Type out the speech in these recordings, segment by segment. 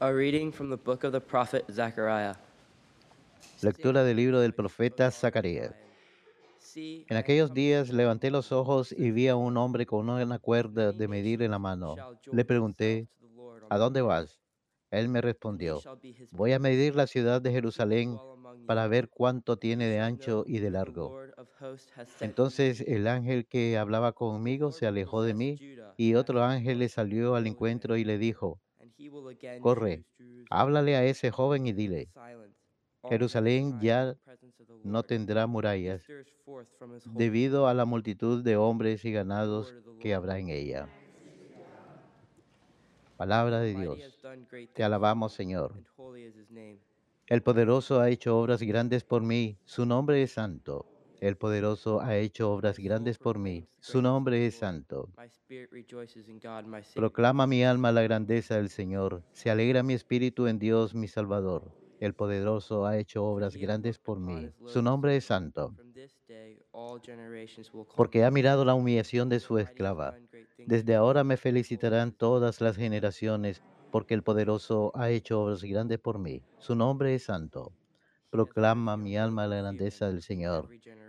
A reading from the book of the prophet Zechariah. Lectura del libro del profeta Zacarías. En aquellos días levanté los ojos y vi a un hombre con una cuerda de medir en la mano. Le pregunté, ¿a dónde vas? Él me respondió, voy a medir la ciudad de Jerusalén para ver cuánto tiene de ancho y de largo. Entonces el ángel que hablaba conmigo se alejó de mí y otro ángel le salió al encuentro y le dijo, corre, háblale a ese joven y dile, Jerusalén ya no tendrá murallas debido a la multitud de hombres y ganados que habrá en ella. Palabra de Dios. Te alabamos, Señor. El poderoso ha hecho obras grandes por mí, su nombre es santo. El poderoso ha hecho obras grandes por mí, su nombre es santo. Proclama mi alma la grandeza del Señor, se alegra mi espíritu en Dios mi Salvador. El poderoso ha hecho obras grandes por mí, su nombre es santo. Porque ha mirado la humillación de su esclava. Desde ahora me felicitarán todas las generaciones, porque el poderoso ha hecho obras grandes por mí. Su nombre es santo. Proclama mi alma la grandeza del Señor.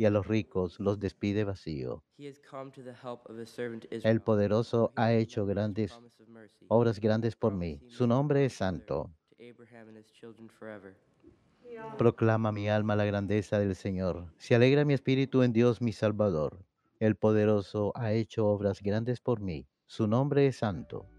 y a los ricos los despide vacío. El poderoso ha hecho grandes obras grandes por mí. Su nombre es santo. Proclama mi alma la grandeza del Señor. Se alegra mi espíritu en Dios mi Salvador. El poderoso ha hecho obras grandes por mí. Su nombre es santo.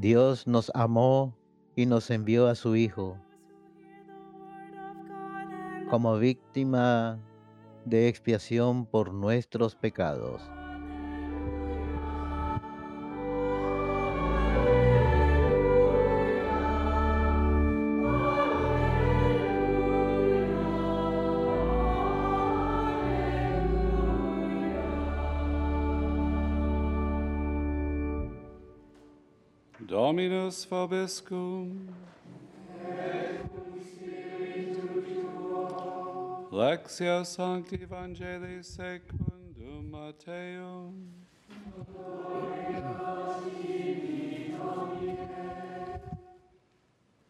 Dios nos amó y nos envió a su Hijo como víctima de expiación por nuestros pecados. Vobiscum. Lexia Sancti Evangelii secundum Matteum.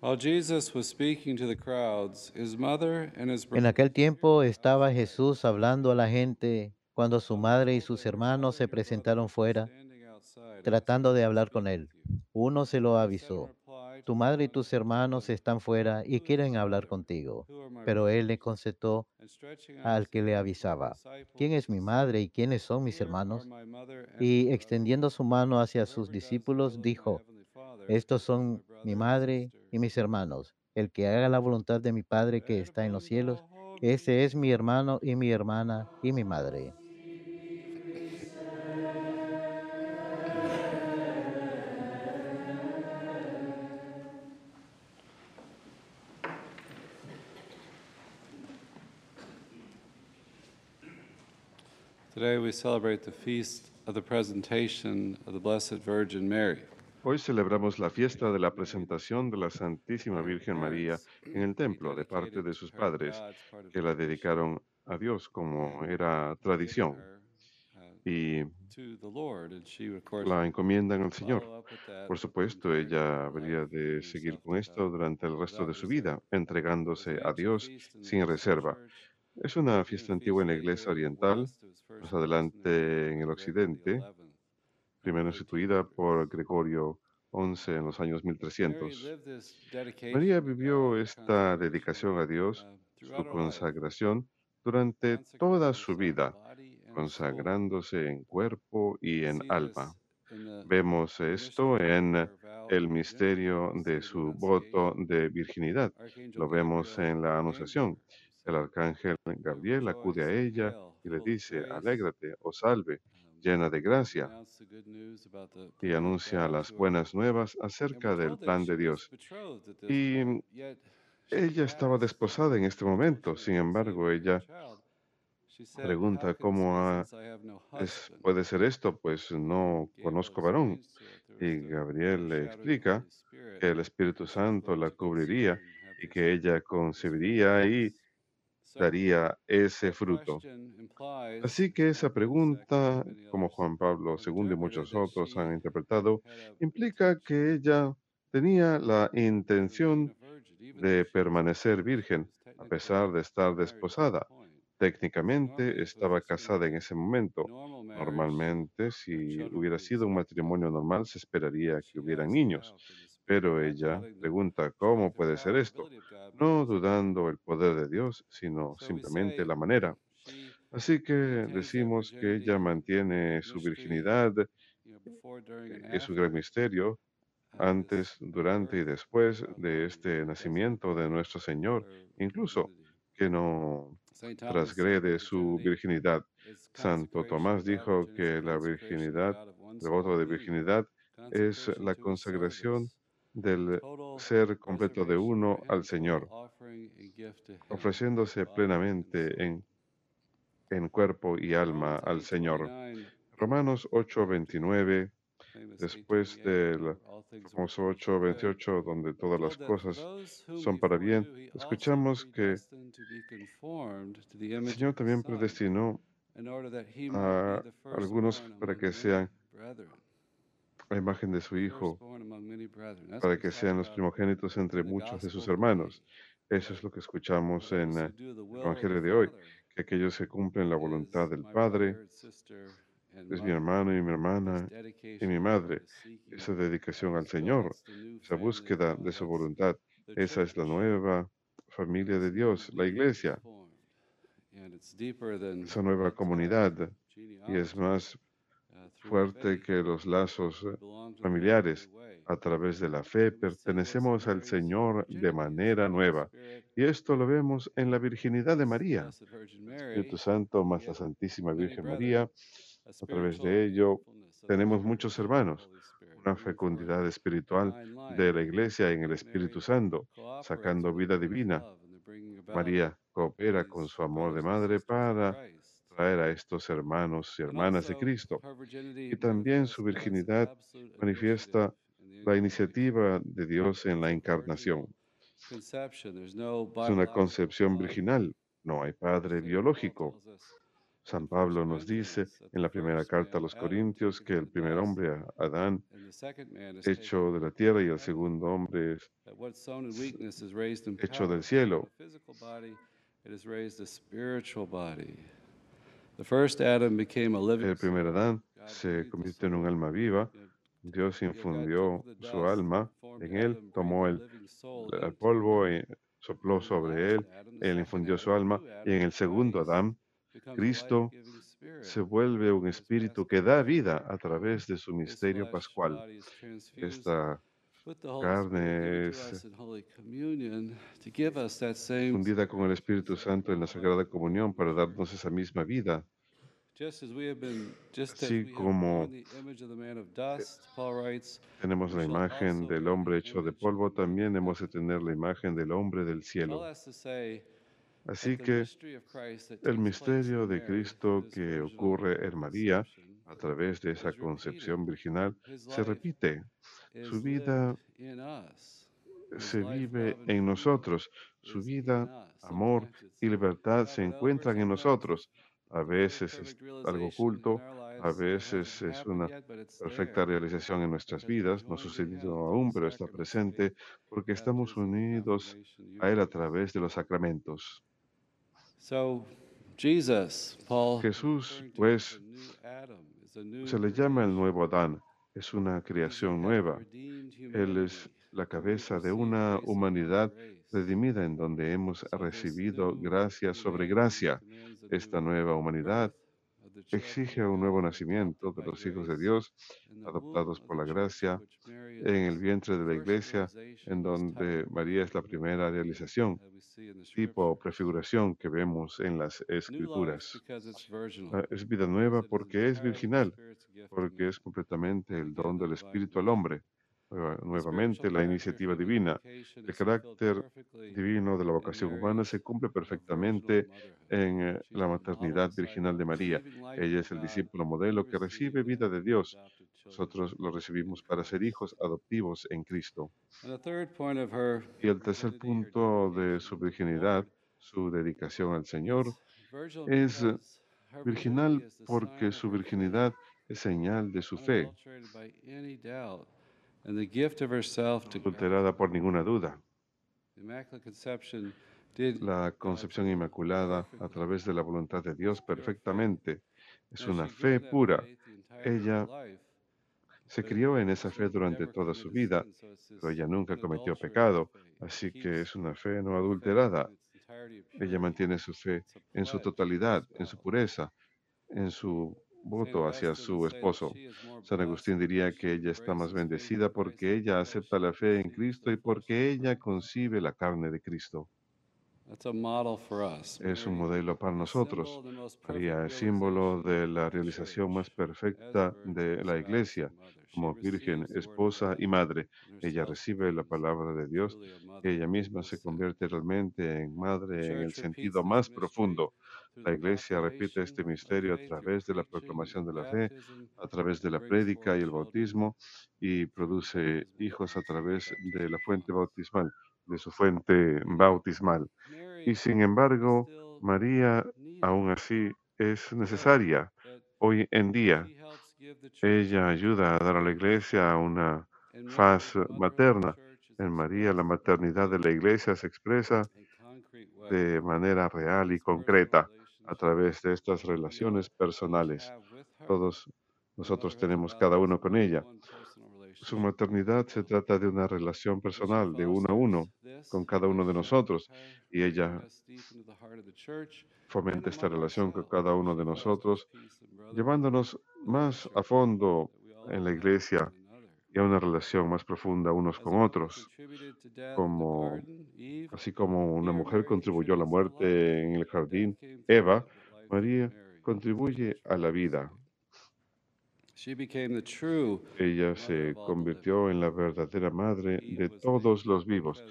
While Jesus was speaking to the crowds, his mother and his En aquel tiempo estaba Jesús hablando a la gente cuando su madre y sus hermanos se presentaron fuera tratando de hablar con él. Uno se lo avisó, tu madre y tus hermanos están fuera y quieren hablar contigo. Pero él le contestó out al que le avisaba, ¿quién es mi madre y quiénes son mis "Here hermanos? Y extendiendo su mano hacia sus discípulos, dijo, estos son mi madre sister." y mis hermanos. El que haga la voluntad de mi Padre que está en los cielos, ese es mi hermano y mi hermana y mi madre. Today we celebrate the feast of the presentation of the Blessed Virgin Mary. Hoy celebramos la fiesta de la presentación de la Santísima Virgen María en el templo de parte de sus padres, que la dedicaron a Dios como era tradición. y la encomiendan al Señor. Por supuesto, ella habría de seguir con to esto durante el resto de su vida, entregándose a Dios sin reserva. Es una fiesta antigua en la Iglesia the Oriental, más in the adelante en el Occidente, primero instituida por 1800s. Gregorio XI en los años Mary 1300. lived this dedication María vivió God, esta dedicación a Dios, uh, su consagración, durante toda su vida, consagrándose en cuerpo y en alma. Vemos esto en el misterio de su voto de virginidad. Lo vemos en la to Anunciación. El arcángel Gabriel acude a ella y le dice, alégrate o salve, Um, llena de gracia, y anuncia las buenas nuevas acerca del plan de Dios. Y ella estaba desposada en este momento, sin embargo, ella pregunta "How can this cómo be ha- since I have no es- husband?" puede ser esto, pues no conozco varón. Y Gabriel le explica que el Espíritu Santo la cubriría y que ella concebiría y daría ese fruto. Así que esa pregunta, como Juan Pablo II y muchos otros han interpretado, implica que ella tenía la intención de permanecer virgen, a pesar de estar desposada. Técnicamente estaba casada en ese momento. Normalmente, si hubiera sido un matrimonio normal, se esperaría que hubieran niños. Pero ella pregunta, ¿cómo puede ser esto? No dudando el poder de Dios, sino simplemente la manera. Así que decimos que ella mantiene su virginidad, es su gran misterio, antes, durante y después de este nacimiento de nuestro Señor, incluso que no transgrede su virginidad. Santo Tomás dijo que la virginidad, el voto de virginidad, es la consagración del ser completo de uno al Señor, ofreciéndose plenamente en, en cuerpo y alma al Señor. 8:29, Romanos 8:29, famous después 8:28, del famoso together for good, 8:28, donde todas las cosas son para bien, escuchamos que el Señor también predestinó a algunos para que sean. La imagen de su Hijo, para que sean los primogénitos entre muchos de sus hermanos. Eso es lo que escuchamos en el Evangelio de hoy, que aquellos que cumplen la voluntad del Padre es mi hermano y mi hermana y mi madre. Esa dedicación al Señor, esa búsqueda de su voluntad, esa es la nueva familia de Dios, la iglesia, esa nueva comunidad, y es más fuerte que los lazos eh, familiares. A través de la fe pertenecemos al Señor de manera nueva. Y esto lo vemos en la virginidad de María, Espíritu Santo más la Santísima Virgen María. a través de ello tenemos muchos hermanos, una fecundidad espiritual de la iglesia en el Espíritu Santo, sacando vida divina. María coopera con su amor de madre para. Traer a estos hermanos y hermanas de Cristo. Y también su virginidad manifiesta la iniciativa de Dios en la encarnación. Es una concepción virginal, no hay padre biológico. San in 1 Pablo nos dice en la primera carta a los Corintios que el primer hombre, Adán, hecho de la tierra, y el segundo hombre es hecho del cielo. El primer. Adán se convirtió en un alma viva. Dios infundió su alma en él, tomó el, polvo y sopló sobre él. Él infundió su alma. Y en el segundo Adán, Cristo se vuelve un espíritu que da vida a través de su misterio pascual. Esta carne es fundida con el Espíritu Santo en la Sagrada Comunión para darnos esa misma vida. Así como tenemos la imagen del hombre hecho de polvo, también hemos de tener la imagen del hombre del cielo. Así que el misterio de Cristo que ocurre en María a través de esa concepción virginal se repite. Su vida se vive en nosotros. Su vida, amor y libertad se encuentran en nosotros. A veces es algo oculto, a veces es una perfecta realización en nuestras vidas, no ha sucedido aún, pero está presente porque estamos unidos a Él a través de los sacramentos. Jesús, pues, se le llama el nuevo Adán, es una creación nueva. Él es la cabeza de una humanidad redimida en donde hemos recibido gracia sobre gracia. Esta nueva humanidad exige un nuevo nacimiento de los hijos de Dios, adoptados por la gracia, en el vientre de la iglesia, en donde María es la primera realización, tipo o prefiguración que vemos en las escrituras. Ah, Es vida nueva porque es virginal, porque es completamente el don del Espíritu al hombre. Nueva- Nuevamente, la iniciativa divina, el carácter divino de la vocación humana se cumple perfectamente en eh, la maternidad virginal de María. Ella es el discípulo modelo que recibe vida de Dios. Nosotros lo recibimos para ser hijos adoptivos en Cristo. Y el tercer punto de su virginidad, su dedicación al Señor, es virginal porque su virginidad es señal de su fe, alterada por ninguna duda. La concepción inmaculada a través de la voluntad de Dios perfectamente es una fe pura. Ella se crió en esa fe durante toda su vida, pero ella nunca cometió pecado, así que es una fe no adulterada. Ella mantiene su fe en su totalidad, en su pureza, en su voto hacia su esposo. San Agustín diría que ella está más bendecida porque ella acepta la fe en Cristo y porque ella concibe la carne de Cristo. Es un modelo para nosotros. María es símbolo de la realización más perfecta de la Iglesia como virgen, esposa y madre. Ella recibe la palabra de Dios ella misma se convierte realmente en madre en el sentido más profundo. La Iglesia repite este misterio a través de la proclamación de la fe, a través de la prédica y el bautismo, y produce hijos a través de la fuente bautismal, de su fuente bautismal. Y sin embargo, María aún así es necesaria hoy en día. Ella ayuda a dar a la iglesia una faz materna. En María la maternidad de la iglesia se expresa de manera real y concreta a través de estas relaciones personales. Todos nosotros tenemos cada uno con ella. Su maternidad se trata de una relación personal, de uno a uno, con cada uno de nosotros. Y ella fomenta esta relación con cada uno de nosotros, llevándonos más a fondo en la iglesia y a una relación más profunda unos con otros. Así como una mujer contribuyó a la muerte en el jardín, Eva, María contribuye a la vida. Ella se convirtió en la verdadera madre de todos los vivos.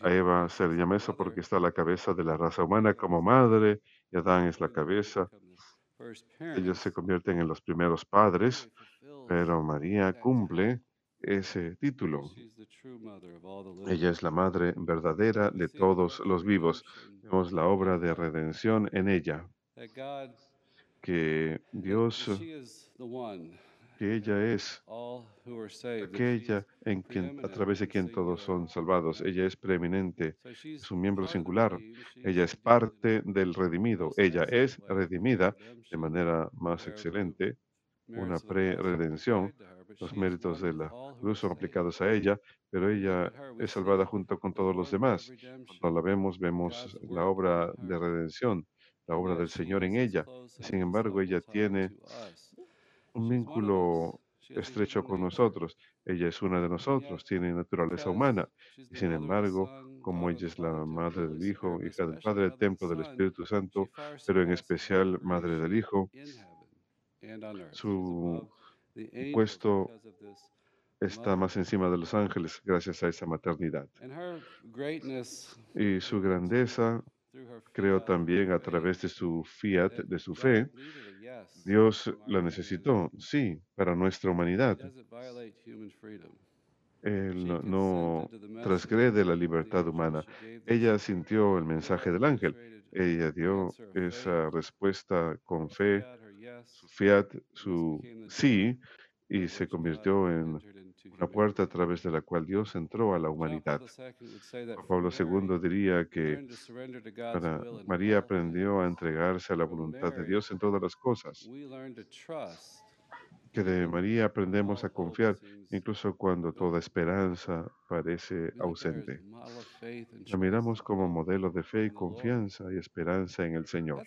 A Eva se le llama eso porque está a la cabeza de la raza humana como madre y Adán es la cabeza. Ellos se convierten en los primeros padres, pero María cumple ese título. Ella es la madre verdadera de todos los vivos. Vemos la obra de redención en ella, que Dios, que ella es aquella en quien, a través de quien todos son salvados. Ella es preeminente, es un miembro singular. Ella es parte del redimido. Ella es redimida de manera más excelente, una pre-redención. Los méritos de la cruz son aplicados a ella, pero ella es salvada junto con todos los demás. Cuando la vemos, vemos la obra de redención, la obra del Señor en ella. Sin embargo, ella tiene un vínculo estrecho con nosotros. Ella es una de nosotros, tiene naturaleza humana. Y sin embargo, como ella es la madre del Hijo, hija del Padre, templo del Espíritu Santo, pero en especial madre del Hijo, su puesto está más encima de los ángeles gracias a esa maternidad. Y su grandeza creo también a través de su fiat, de su fe, Dios la necesitó, sí, para nuestra humanidad. Él no, no transgrede la libertad humana. Ella sintió el mensaje del ángel. Ella dio esa respuesta con fe su fiat, su sí, y se convirtió en una puerta a través de la cual Dios entró a la humanidad. Pablo II diría que para María aprendió a entregarse a la voluntad de Dios en todas las cosas, que de María aprendemos a confiar incluso cuando toda esperanza parece ausente. La miramos como modelo de fe y confianza y esperanza en el Señor.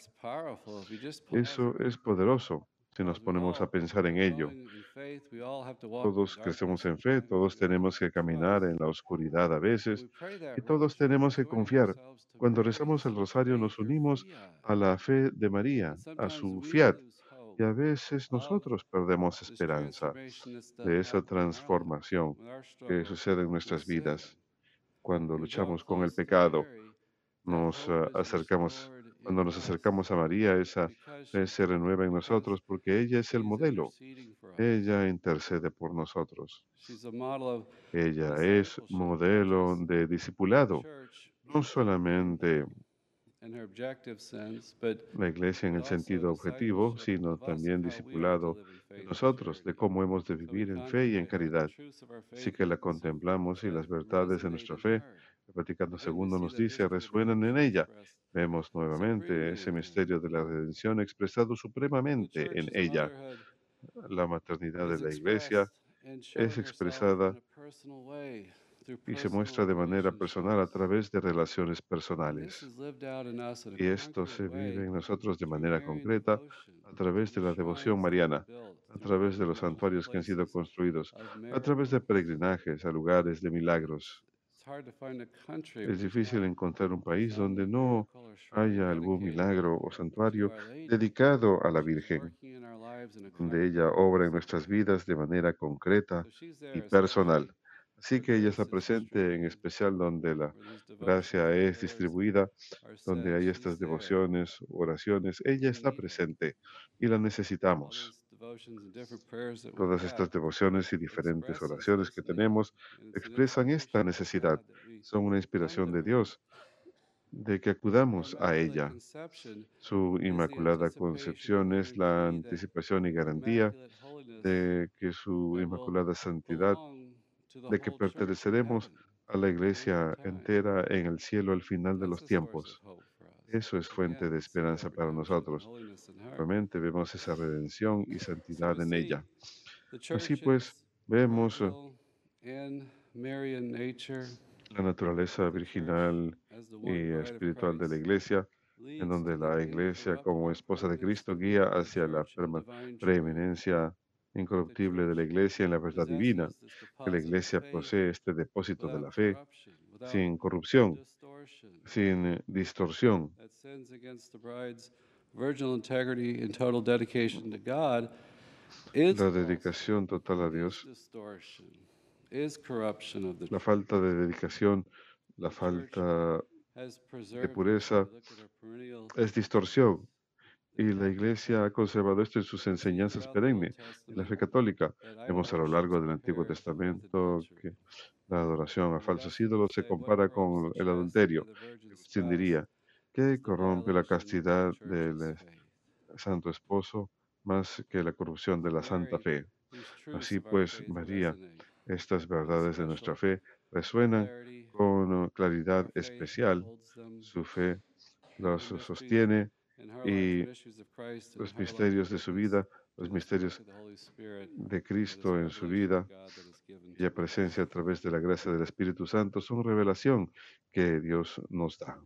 Eso es poderoso si nos ponemos a pensar en ello. Todos crecemos en fe, todos tenemos que caminar en la oscuridad a veces y todos tenemos que confiar. Cuando rezamos el rosario nos unimos a la fe de María, a su fiat, y a veces nosotros perdemos esperanza de esa transformación que sucede en nuestras vidas. Cuando luchamos con el pecado, nos uh, acercamos cuando nos acercamos a María, esa fe se renueva en nosotros porque ella es el modelo. Ella intercede por nosotros. Ella es modelo de discipulado, no solamente la iglesia en el sentido objetivo, sino también discipulado de nosotros, de cómo hemos de vivir en fe y en caridad. Así que la contemplamos y las verdades de nuestra fe, el Vaticano II nos dice, resuenan en ella. Vemos nuevamente ese misterio de la redención expresado supremamente en ella. La maternidad de la iglesia es expresada y se muestra de manera personal a través de relaciones personales. Y esto se vive en nosotros de manera concreta a través de la devoción mariana, a través de los santuarios que han sido construidos, a través de peregrinajes a lugares de milagros. Es difícil encontrar un país donde no haya algún milagro o santuario dedicado a la Virgen, donde ella obra en nuestras vidas de manera concreta y personal. Así que ella está presente en especial donde la gracia es distribuida, donde hay estas devociones, oraciones. Ella está presente y la necesitamos. Todas estas devociones y diferentes oraciones que tenemos expresan esta necesidad. Son una inspiración de Dios de que acudamos a ella. Su inmaculada concepción es la anticipación y garantía de que su inmaculada santidad de que perteneceremos a la iglesia entera en el cielo al final de los tiempos. Eso es fuente de esperanza para nosotros. Realmente vemos esa redención y santidad en ella. Así pues, vemos la naturaleza virginal y espiritual de la iglesia, en donde la iglesia como esposa de Cristo guía hacia la preeminencia incorruptible de la Iglesia en la verdad divina, que la Iglesia posee este depósito de la fe sin corrupción, sin eh, distorsión. La dedicación total a Dios, la falta de dedicación, la falta de pureza es distorsión y la Iglesia ha conservado esto en sus enseñanzas perennes. En la fe católica vemos a lo largo del Antiguo Testamento que la adoración a falsos ídolos se compara con el adulterio. Agustín diría que corrompe la castidad del santo esposo más que la corrupción de la santa fe. Así pues, María, estas verdades de nuestra fe resuenan con claridad especial. Su fe los sostiene y los misterios de su vida, los misterios de Cristo en su vida y la presencia a través de la gracia del Espíritu Santo son revelación que Dios nos da.